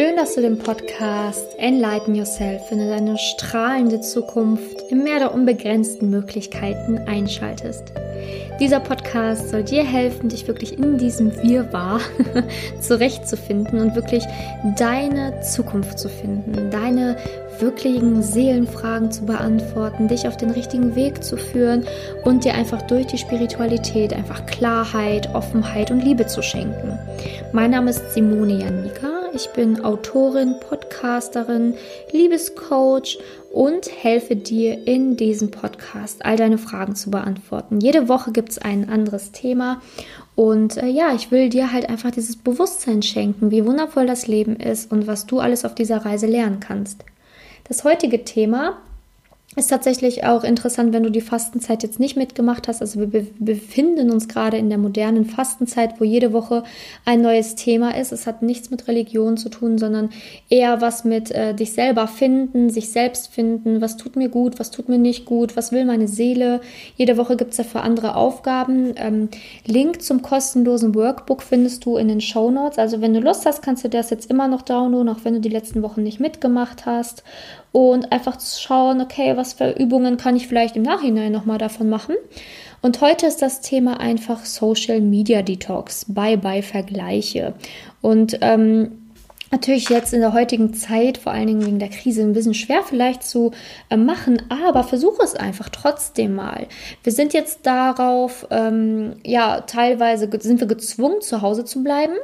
Schön, dass du den Podcast Enlighten Yourself, finde deine strahlende Zukunft im Meer der unbegrenzten Möglichkeiten einschaltest. Dieser Podcast soll dir helfen, dich wirklich in diesem Wirrwarr zurechtzufinden und wirklich deine Zukunft zu finden, deine wirklichen Seelenfragen zu beantworten, dich auf den richtigen Weg zu führen und dir einfach durch die Spiritualität einfach Klarheit, Offenheit und Liebe zu schenken. Mein Name ist Simone Janika. Ich bin Autorin, Podcasterin, Liebescoach und helfe dir in diesem Podcast all deine Fragen zu beantworten. Jede Woche gibt es ein anderes Thema und äh, ja, ich will dir halt einfach dieses Bewusstsein schenken, wie wundervoll das Leben ist und was du alles auf dieser Reise lernen kannst. Das heutige Thema ist tatsächlich auch interessant, wenn du die Fastenzeit jetzt nicht mitgemacht hast. Also wir be befinden uns gerade in der modernen Fastenzeit, wo jede Woche ein neues Thema ist. Es hat nichts mit Religion zu tun, sondern eher was mit äh, dich selber finden, sich selbst finden. Was tut mir gut, was tut mir nicht gut, was will meine Seele. Jede Woche gibt es dafür andere Aufgaben. Ähm, Link zum kostenlosen Workbook findest du in den Show Notes. Also wenn du Lust hast, kannst du das jetzt immer noch downloaden, auch wenn du die letzten Wochen nicht mitgemacht hast und einfach zu schauen, okay, was für Übungen kann ich vielleicht im Nachhinein nochmal davon machen. Und heute ist das Thema einfach Social Media Detox. Bye bye Vergleiche. Und ähm, Natürlich jetzt in der heutigen Zeit, vor allen Dingen wegen der Krise, ein bisschen schwer vielleicht zu äh, machen, aber versuche es einfach trotzdem mal. Wir sind jetzt darauf, ähm, ja, teilweise sind wir gezwungen, zu Hause zu bleiben.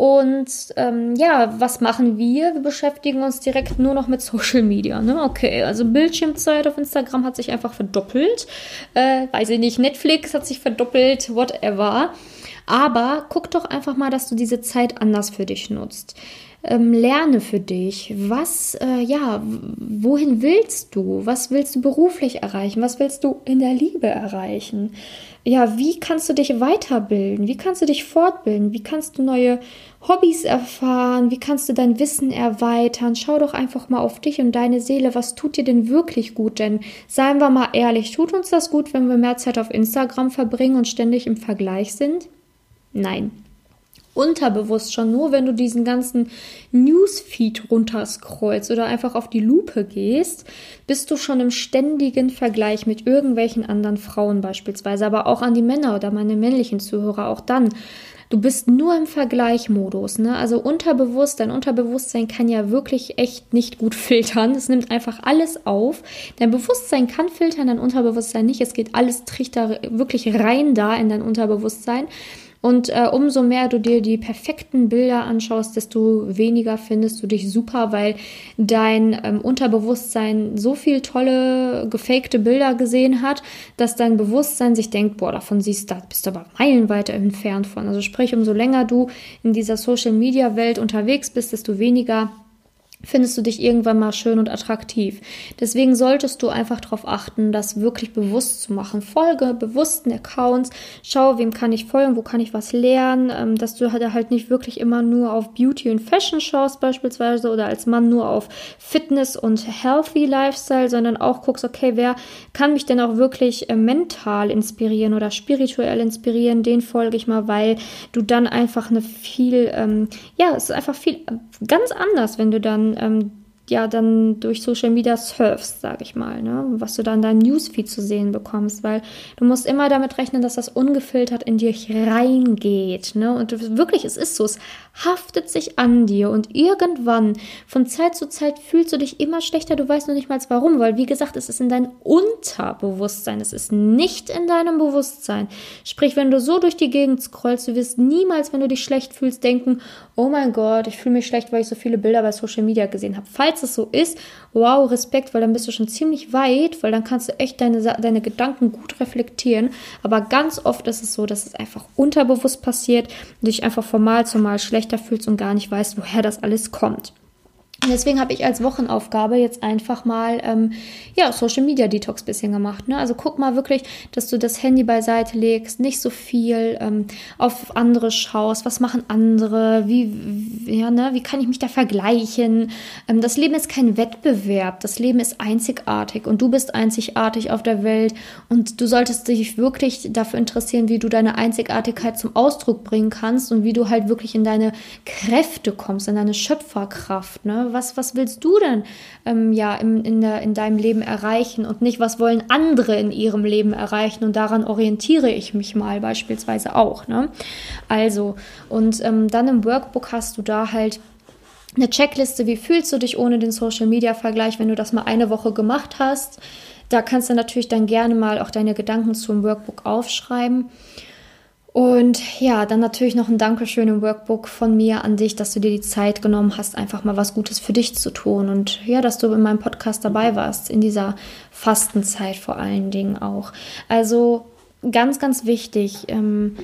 Und ähm, ja, was machen wir? Wir beschäftigen uns direkt nur noch mit Social Media. Ne? Okay, also Bildschirmzeit auf Instagram hat sich einfach verdoppelt. Äh, weiß ich nicht, Netflix hat sich verdoppelt, whatever. Aber guck doch einfach mal, dass du diese Zeit anders für dich nutzt ähm, lerne für dich. Was, äh, ja, wohin willst du? Was willst du beruflich erreichen? Was willst du in der Liebe erreichen? Ja, wie kannst du dich weiterbilden? Wie kannst du dich fortbilden? Wie kannst du neue Hobbys erfahren? Wie kannst du dein Wissen erweitern? Schau doch einfach mal auf dich und deine Seele. Was tut dir denn wirklich gut? Denn seien wir mal ehrlich, tut uns das gut, wenn wir mehr Zeit auf Instagram verbringen und ständig im Vergleich sind? Nein unterbewusst schon nur, wenn du diesen ganzen Newsfeed runterscrollst oder einfach auf die Lupe gehst, bist du schon im ständigen Vergleich mit irgendwelchen anderen Frauen beispielsweise, aber auch an die Männer oder meine männlichen Zuhörer auch dann. Du bist nur im Vergleichmodus, ne? Also unterbewusst, dein Unterbewusstsein kann ja wirklich echt nicht gut filtern. Es nimmt einfach alles auf. Dein Bewusstsein kann filtern, dein Unterbewusstsein nicht. Es geht alles trichter wirklich rein da in dein Unterbewusstsein. Und äh, umso mehr du dir die perfekten Bilder anschaust, desto weniger findest du dich super, weil dein ähm, Unterbewusstsein so viel tolle gefakte Bilder gesehen hat, dass dein Bewusstsein sich denkt, boah, davon siehst du, bist du aber meilenweit entfernt von. Also sprich, umso länger du in dieser Social Media Welt unterwegs bist, desto weniger findest du dich irgendwann mal schön und attraktiv. Deswegen solltest du einfach darauf achten, das wirklich bewusst zu machen. Folge bewussten Accounts, schau, wem kann ich folgen, wo kann ich was lernen, ähm, dass du halt, halt nicht wirklich immer nur auf Beauty und Fashion schaust beispielsweise oder als Mann nur auf Fitness und Healthy Lifestyle, sondern auch guckst, okay, wer kann mich denn auch wirklich äh, mental inspirieren oder spirituell inspirieren, den folge ich mal, weil du dann einfach eine viel, ähm, ja, es ist einfach viel ganz anders, wenn du dann ähm, ja dann durch Social Media surfst, sage ich mal, ne? was du dann dein Newsfeed zu sehen bekommst, weil du musst immer damit rechnen, dass das ungefiltert in dich reingeht, ne? Und wirklich, es ist so, es haftet sich an dir und irgendwann von Zeit zu Zeit fühlst du dich immer schlechter, du weißt noch nicht mal warum, weil wie gesagt, es ist in deinem Unterbewusstsein, es ist nicht in deinem Bewusstsein. Sprich, wenn du so durch die Gegend scrollst, du wirst niemals, wenn du dich schlecht fühlst, denken, oh mein Gott, ich fühle mich schlecht, weil ich so viele Bilder bei Social Media gesehen habe. Falls falls es so ist, wow, Respekt, weil dann bist du schon ziemlich weit, weil dann kannst du echt deine, deine Gedanken gut reflektieren. Aber ganz oft ist es so, dass es einfach unterbewusst passiert und dich einfach von Mal zu Mal schlechter fühlst und gar nicht weißt, woher das alles kommt. Deswegen habe ich als Wochenaufgabe jetzt einfach mal ähm, ja Social Media Detox bisschen gemacht. Ne? Also guck mal wirklich, dass du das Handy beiseite legst, nicht so viel ähm, auf andere schaust. Was machen andere? Wie ja ne? Wie kann ich mich da vergleichen? Ähm, das Leben ist kein Wettbewerb. Das Leben ist einzigartig und du bist einzigartig auf der Welt und du solltest dich wirklich dafür interessieren, wie du deine Einzigartigkeit zum Ausdruck bringen kannst und wie du halt wirklich in deine Kräfte kommst, in deine Schöpferkraft. Ne? Was, was willst du denn ähm, ja in, in, der, in deinem Leben erreichen und nicht, was wollen andere in ihrem Leben erreichen und daran orientiere ich mich mal beispielsweise auch. Ne? Also, und ähm, dann im Workbook hast du da halt eine Checkliste, wie fühlst du dich ohne den Social Media Vergleich, wenn du das mal eine Woche gemacht hast. Da kannst du natürlich dann gerne mal auch deine Gedanken zum Workbook aufschreiben. Und ja, dann natürlich noch ein Dankeschön im Workbook von mir an dich, dass du dir die Zeit genommen hast, einfach mal was Gutes für dich zu tun. Und ja, dass du in meinem Podcast dabei warst, in dieser Fastenzeit vor allen Dingen auch. Also ganz, ganz wichtig. Ähm,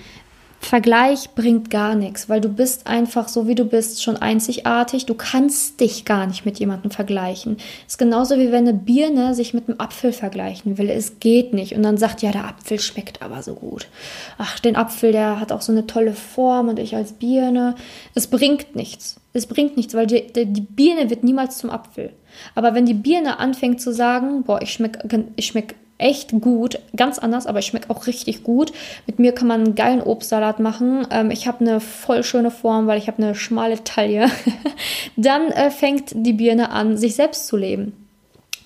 Vergleich bringt gar nichts, weil du bist einfach so, wie du bist, schon einzigartig. Du kannst dich gar nicht mit jemandem vergleichen. Das ist genauso wie wenn eine Birne sich mit einem Apfel vergleichen will. Es geht nicht. Und dann sagt, ja, der Apfel schmeckt aber so gut. Ach, den Apfel, der hat auch so eine tolle Form und ich als Birne. Es bringt nichts. Es bringt nichts, weil die, die Birne wird niemals zum Apfel. Aber wenn die Birne anfängt zu sagen, boah, ich schmecke ich schmeck echt gut, ganz anders, aber ich schmecke auch richtig gut. Mit mir kann man einen geilen Obstsalat machen. Ähm, ich habe eine voll schöne Form, weil ich habe eine schmale Taille. Dann äh, fängt die Birne an, sich selbst zu leben.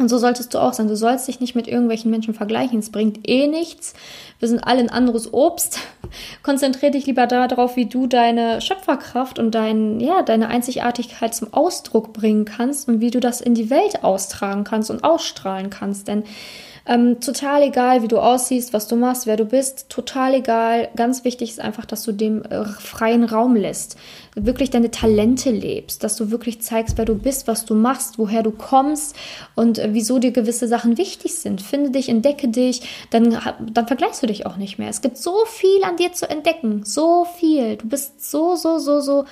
Und so solltest du auch sein. Du sollst dich nicht mit irgendwelchen Menschen vergleichen. Es bringt eh nichts. Wir sind alle ein anderes Obst. Konzentriere dich lieber darauf, wie du deine Schöpferkraft und dein, ja, deine Einzigartigkeit zum Ausdruck bringen kannst und wie du das in die Welt austragen kannst und ausstrahlen kannst. Denn ähm, total egal, wie du aussiehst, was du machst, wer du bist, total egal. Ganz wichtig ist einfach, dass du dem äh, freien Raum lässt, wirklich deine Talente lebst, dass du wirklich zeigst, wer du bist, was du machst, woher du kommst und äh, wieso dir gewisse Sachen wichtig sind. Finde dich, entdecke dich, dann, dann vergleichst du dich auch nicht mehr. Es gibt so viel an dir zu entdecken, so viel. Du bist so, so, so, so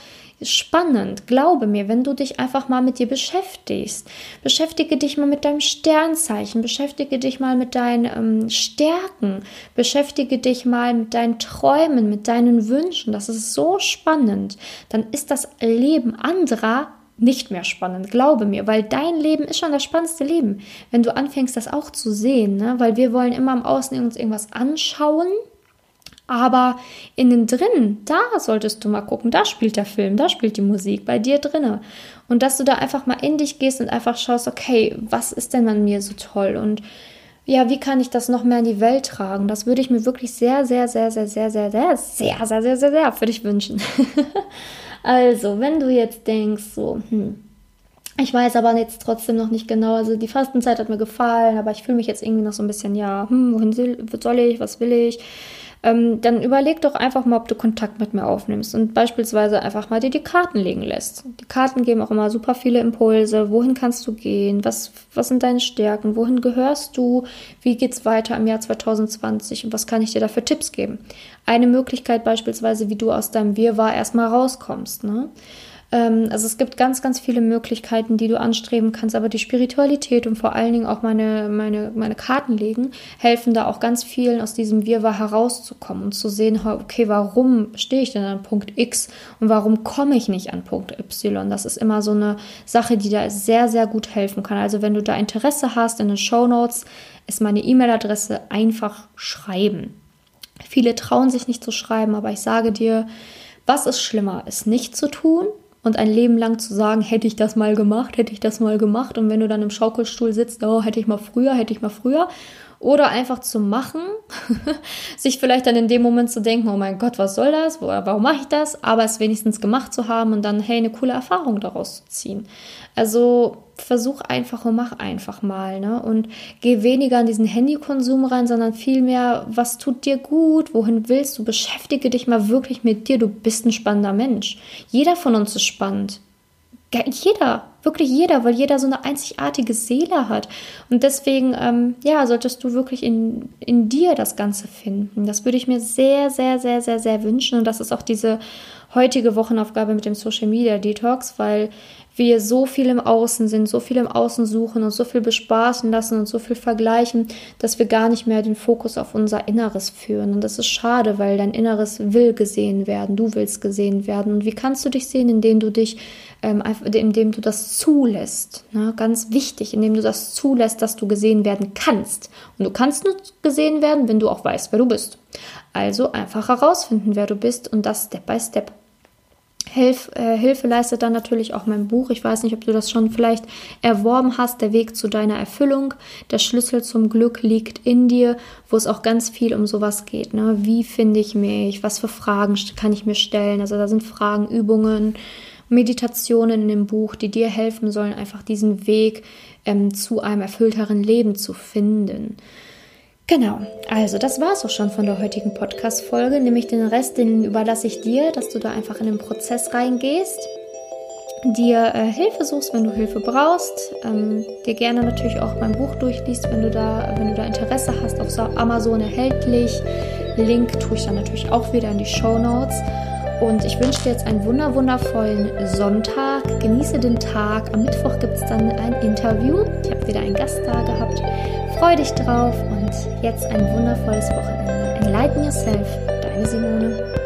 spannend. Glaube mir, wenn du dich einfach mal mit dir beschäftigst. Beschäftige dich mal mit deinem Sternzeichen, beschäftige dich mal mit deinen ähm, Stärken, beschäftige dich mal mit deinen Träumen, mit deinen Wünschen. Das ist so spannend. Dann ist das Leben anderer nicht mehr spannend, glaube mir, weil dein Leben ist schon das spannendste Leben, wenn du anfängst, das auch zu sehen, ne? weil wir wollen immer im Außen uns irgendwas anschauen aber innen drin, da solltest du mal gucken, da spielt der Film, da spielt die Musik bei dir drinne. Und dass du da einfach mal in dich gehst und einfach schaust, okay, was ist denn an mir so toll? Und ja, wie kann ich das noch mehr in die Welt tragen? Das würde ich mir wirklich sehr, sehr, sehr, sehr, sehr, sehr, sehr, sehr, sehr, sehr, sehr, sehr für dich wünschen. also, wenn du jetzt denkst, so, hm, ich weiß aber jetzt trotzdem noch nicht genau. Also die Fastenzeit hat mir gefallen, aber ich fühle mich jetzt irgendwie noch so ein bisschen, ja, hm, wohin soll ich, was will ich? Ähm, dann überleg doch einfach mal, ob du Kontakt mit mir aufnimmst und beispielsweise einfach mal dir die Karten legen lässt. Die Karten geben auch immer super viele Impulse. Wohin kannst du gehen? Was, was sind deine Stärken? Wohin gehörst du? Wie geht's weiter im Jahr 2020? Und was kann ich dir da für Tipps geben? Eine Möglichkeit beispielsweise, wie du aus deinem Wirrwarr erstmal rauskommst. Ne? Ähm, also es gibt ganz, ganz viele Möglichkeiten, die du anstreben kannst, aber die Spiritualität und vor allen Dingen auch meine, meine, meine Karten legen, helfen da auch ganz vielen aus diesem Wirrwarr herauszukommen und zu sehen, okay, warum stehe ich denn an Punkt X und warum komme ich nicht an Punkt Y? Das ist immer so eine Sache, die da sehr, sehr gut helfen kann. Also wenn du da Interesse hast, in den Show Notes ist meine E-Mail-Adresse einfach schreiben. Viele trauen sich nicht zu schreiben, aber ich sage dir, was ist schlimmer, es nicht zu tun und ein Leben lang zu sagen, hätte ich das mal gemacht, hätte ich das mal gemacht. Und wenn du dann im Schaukelstuhl sitzt, oh, hätte ich mal früher, hätte ich mal früher oder einfach zu machen, sich vielleicht dann in dem Moment zu denken, oh mein Gott, was soll das, warum mache ich das, aber es wenigstens gemacht zu haben und dann, hey, eine coole Erfahrung daraus zu ziehen. Also versuch einfach und mach einfach mal, ne? Und geh weniger in diesen Handykonsum rein, sondern vielmehr, was tut dir gut, wohin willst du, beschäftige dich mal wirklich mit dir, du bist ein spannender Mensch. Jeder von uns ist spannend. Jeder, wirklich jeder, weil jeder so eine einzigartige Seele hat. Und deswegen, ähm, ja, solltest du wirklich in, in dir das Ganze finden. Das würde ich mir sehr, sehr, sehr, sehr, sehr wünschen. Und das ist auch diese heutige Wochenaufgabe mit dem Social Media Detox, weil wir so viel im Außen sind, so viel im Außen suchen und so viel bespaßen lassen und so viel vergleichen, dass wir gar nicht mehr den Fokus auf unser Inneres führen. Und das ist schade, weil dein Inneres will gesehen werden, du willst gesehen werden. Und wie kannst du dich sehen, indem du dich, ähm, indem du das zulässt? Ne? Ganz wichtig, indem du das zulässt, dass du gesehen werden kannst. Und du kannst nur gesehen werden, wenn du auch weißt, wer du bist. Also einfach herausfinden, wer du bist und das Step by Step. Hilf, äh, Hilfe leistet dann natürlich auch mein Buch. Ich weiß nicht, ob du das schon vielleicht erworben hast. Der Weg zu deiner Erfüllung. Der Schlüssel zum Glück liegt in dir, wo es auch ganz viel um sowas geht. Ne? Wie finde ich mich? Was für Fragen kann ich mir stellen? Also da sind Fragen, Übungen, Meditationen in dem Buch, die dir helfen sollen, einfach diesen Weg ähm, zu einem erfüllteren Leben zu finden. Genau, also das war es auch schon von der heutigen Podcast-Folge. Nämlich den Rest, den überlasse ich dir, dass du da einfach in den Prozess reingehst, dir äh, Hilfe suchst, wenn du Hilfe brauchst, ähm, dir gerne natürlich auch mein Buch durchliest, wenn du da, wenn du da Interesse hast, auf Amazon erhältlich. Link tue ich dann natürlich auch wieder in die Show Notes. Und ich wünsche dir jetzt einen wunder wundervollen Sonntag. Genieße den Tag. Am Mittwoch gibt es dann ein Interview. Ich habe wieder einen Gast da gehabt. Freu dich drauf und jetzt ein wundervolles Wochenende. Enlighten yourself, deine Simone.